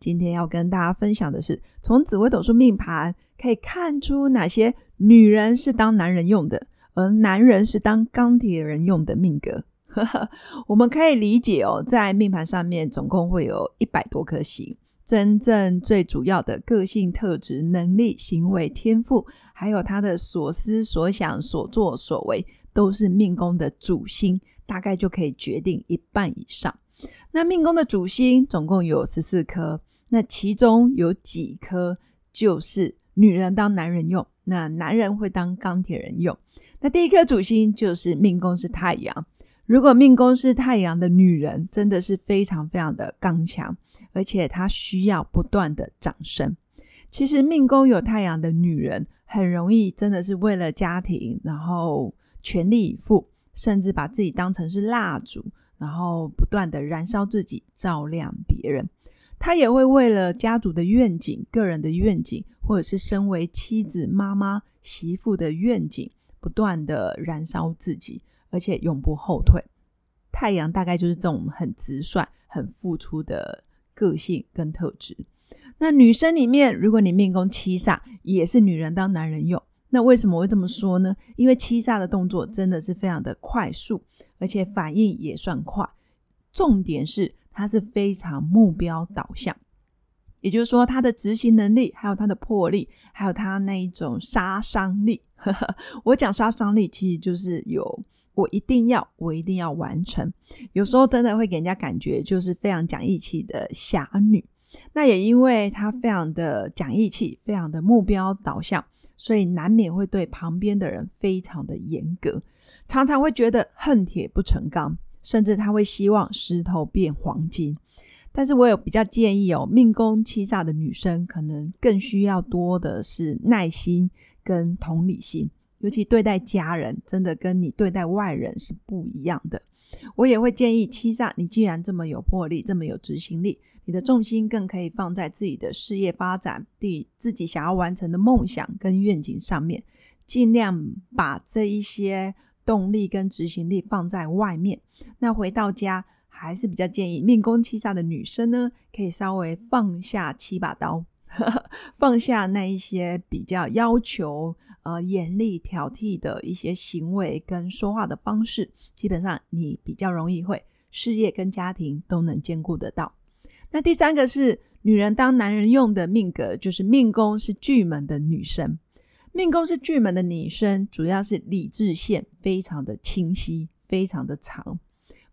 今天要跟大家分享的是，从紫微斗数命盘可以看出哪些女人是当男人用的，而男人是当钢铁人用的命格。我们可以理解哦，在命盘上面总共会有一百多颗星，真正最主要的个性特质、能力、行为、天赋，还有他的所思所想、所作所为，都是命宫的主星。大概就可以决定一半以上。那命宫的主星总共有十四颗，那其中有几颗就是女人当男人用，那男人会当钢铁人用。那第一颗主星就是命宫是太阳。如果命宫是太阳的女人，真的是非常非常的刚强，而且她需要不断的长升。其实命宫有太阳的女人，很容易真的是为了家庭，然后全力以赴。甚至把自己当成是蜡烛，然后不断的燃烧自己，照亮别人。他也会为了家族的愿景、个人的愿景，或者是身为妻子、妈妈、媳妇的愿景，不断的燃烧自己，而且永不后退。太阳大概就是这种很直率、很付出的个性跟特质。那女生里面，如果你命宫七煞，也是女人当男人用。那为什么会这么说呢？因为七煞的动作真的是非常的快速，而且反应也算快。重点是它是非常目标导向，也就是说，它的执行能力，还有它的魄力，还有它那一种杀伤力。我讲杀伤力，其实就是有我一定要，我一定要完成。有时候真的会给人家感觉就是非常讲义气的侠女。那也因为她非常的讲义气，非常的目标导向。所以难免会对旁边的人非常的严格，常常会觉得恨铁不成钢，甚至他会希望石头变黄金。但是我有比较建议哦，命宫七煞的女生可能更需要多的是耐心跟同理心，尤其对待家人，真的跟你对待外人是不一样的。我也会建议七煞，你既然这么有魄力，这么有执行力。你的重心更可以放在自己的事业发展、第自己想要完成的梦想跟愿景上面，尽量把这一些动力跟执行力放在外面。那回到家，还是比较建议命宫七煞的女生呢，可以稍微放下七把刀，放下那一些比较要求呃严厉挑剔的一些行为跟说话的方式，基本上你比较容易会事业跟家庭都能兼顾得到。那第三个是女人当男人用的命格，就是命宫是巨门的女生。命宫是巨门的女生，主要是理智线非常的清晰，非常的长。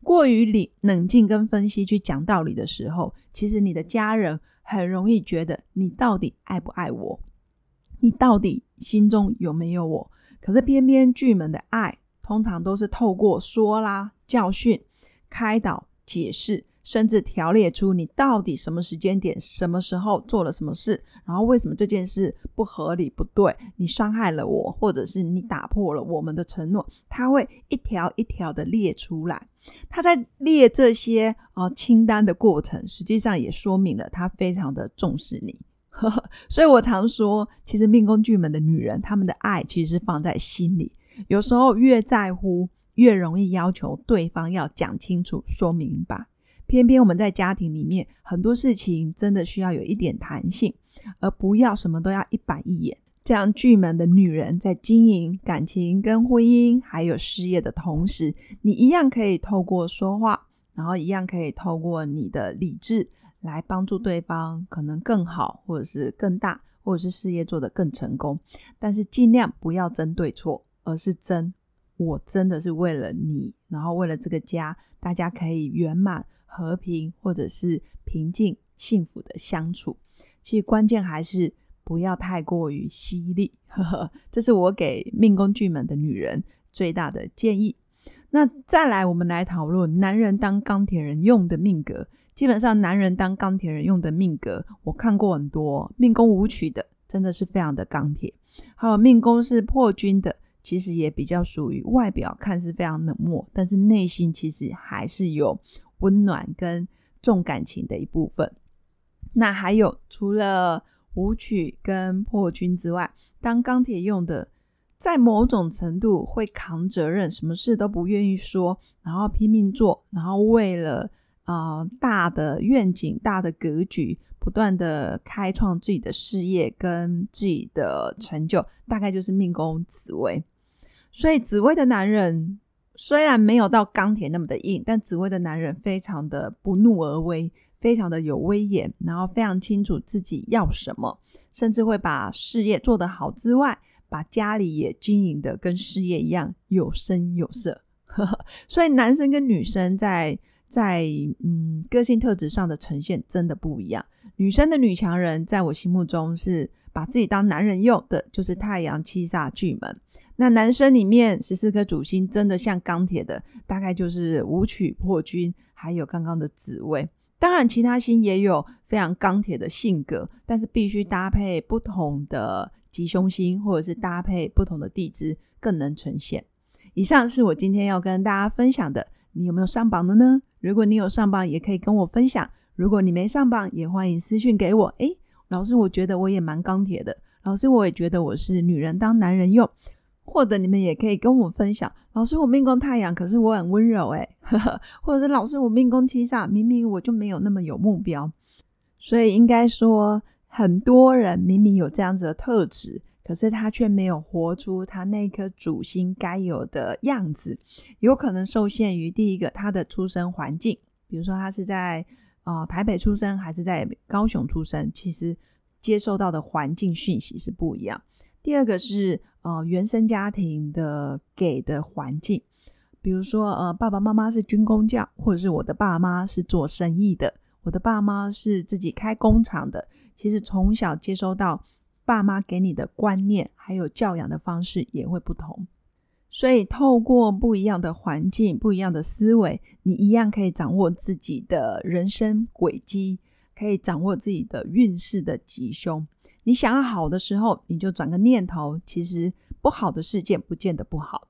过于理冷静跟分析去讲道理的时候，其实你的家人很容易觉得你到底爱不爱我，你到底心中有没有我？可是偏偏巨门的爱，通常都是透过说啦、教训、开导、解释。甚至条列出你到底什么时间点、什么时候做了什么事，然后为什么这件事不合理、不对，你伤害了我，或者是你打破了我们的承诺，他会一条一条的列出来。他在列这些啊清单的过程，实际上也说明了他非常的重视你。所以我常说，其实命宫巨门的女人，她们的爱其实是放在心里，有时候越在乎，越容易要求对方要讲清楚、说明白。偏偏我们在家庭里面很多事情真的需要有一点弹性，而不要什么都要一板一眼。这样巨门的女人在经营感情、跟婚姻还有事业的同时，你一样可以透过说话，然后一样可以透过你的理智来帮助对方，可能更好，或者是更大，或者是事业做得更成功。但是尽量不要争对错，而是争我真的是为了你，然后为了这个家，大家可以圆满。和平或者是平静、幸福的相处，其实关键还是不要太过于犀利。呵呵这是我给命宫巨门的女人最大的建议。那再来，我们来讨论男人当钢铁人用的命格。基本上，男人当钢铁人用的命格，我看过很多命宫舞曲的。真的是非常的钢铁。还有命宫是破军的，其实也比较属于外表看似非常冷漠，但是内心其实还是有温暖跟重感情的一部分。那还有除了舞曲跟破军之外，当钢铁用的，在某种程度会扛责任，什么事都不愿意说，然后拼命做，然后为了啊大的愿景、大的格局，不断的开创自己的事业跟自己的成就，大概就是命宫紫薇。所以紫薇的男人虽然没有到钢铁那么的硬，但紫薇的男人非常的不怒而威。非常的有威严，然后非常清楚自己要什么，甚至会把事业做得好之外，把家里也经营的跟事业一样有声有色。所以男生跟女生在在嗯个性特质上的呈现真的不一样。女生的女强人在我心目中是把自己当男人用的，就是太阳七煞巨门。那男生里面十四颗主星真的像钢铁的，大概就是武曲破军，还有刚刚的紫薇。当然，其他星也有非常钢铁的性格，但是必须搭配不同的吉凶星，或者是搭配不同的地支，更能呈现。以上是我今天要跟大家分享的。你有没有上榜的呢？如果你有上榜，也可以跟我分享；如果你没上榜，也欢迎私讯给我。诶，老师，我觉得我也蛮钢铁的。老师，我也觉得我是女人当男人用。或者你们也可以跟我分享，老师我命宫太阳，可是我很温柔诶 或者是老师我命宫七煞，明明我就没有那么有目标，所以应该说很多人明明有这样子的特质，可是他却没有活出他那颗主心该有的样子，有可能受限于第一个他的出生环境，比如说他是在啊台北出生还是在高雄出生，其实接受到的环境讯息是不一样。第二个是呃原生家庭的给的环境，比如说呃爸爸妈妈是军工匠，或者是我的爸妈是做生意的，我的爸妈是自己开工厂的。其实从小接收到爸妈给你的观念，还有教养的方式也会不同，所以透过不一样的环境、不一样的思维，你一样可以掌握自己的人生轨迹。可以掌握自己的运势的吉凶。你想要好的时候，你就转个念头，其实不好的事件不见得不好。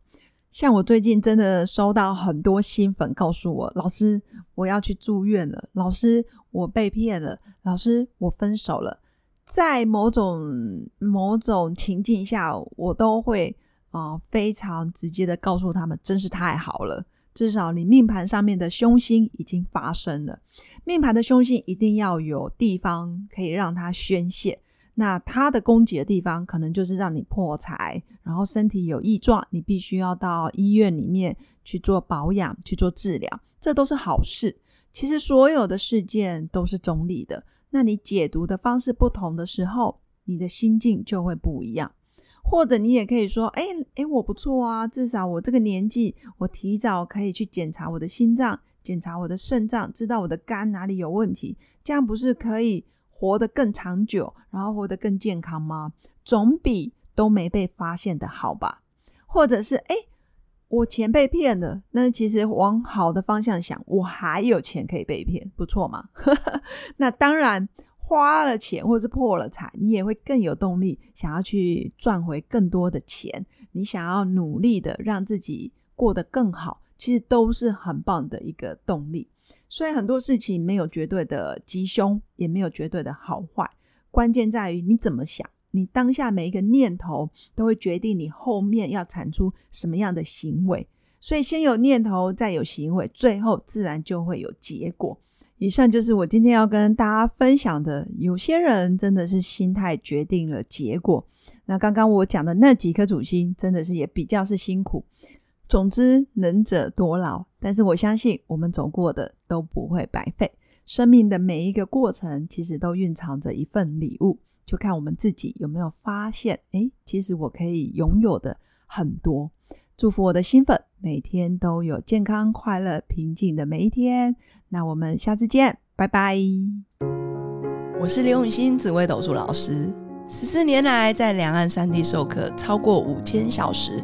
像我最近真的收到很多新粉告诉我，老师我要去住院了，老师我被骗了，老师我分手了。在某种某种情境下，我都会啊非常直接的告诉他们，真是太好了。至少你命盘上面的凶星已经发生了，命盘的凶星一定要有地方可以让它宣泄。那它的攻击的地方，可能就是让你破财，然后身体有异状，你必须要到医院里面去做保养、去做治疗，这都是好事。其实所有的事件都是中立的，那你解读的方式不同的时候，你的心境就会不一样。或者你也可以说，哎哎，我不错啊，至少我这个年纪，我提早可以去检查我的心脏，检查我的肾脏，知道我的肝哪里有问题，这样不是可以活得更长久，然后活得更健康吗？总比都没被发现的好吧？或者是，哎，我钱被骗了，那其实往好的方向想，我还有钱可以被骗，不错嘛？那当然。花了钱或是破了财，你也会更有动力，想要去赚回更多的钱。你想要努力的让自己过得更好，其实都是很棒的一个动力。所以很多事情没有绝对的吉凶，也没有绝对的好坏，关键在于你怎么想。你当下每一个念头都会决定你后面要产出什么样的行为。所以先有念头，再有行为，最后自然就会有结果。以上就是我今天要跟大家分享的。有些人真的是心态决定了结果。那刚刚我讲的那几颗主星，真的是也比较是辛苦。总之，能者多劳。但是我相信，我们走过的都不会白费。生命的每一个过程，其实都蕴藏着一份礼物。就看我们自己有没有发现，哎，其实我可以拥有的很多。祝福我的新粉每天都有健康、快乐、平静的每一天。那我们下次见，拜拜。我是刘永新紫微斗数老师，十四年来在两岸三地授课超过五千小时，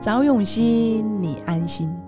找永熙，你安心。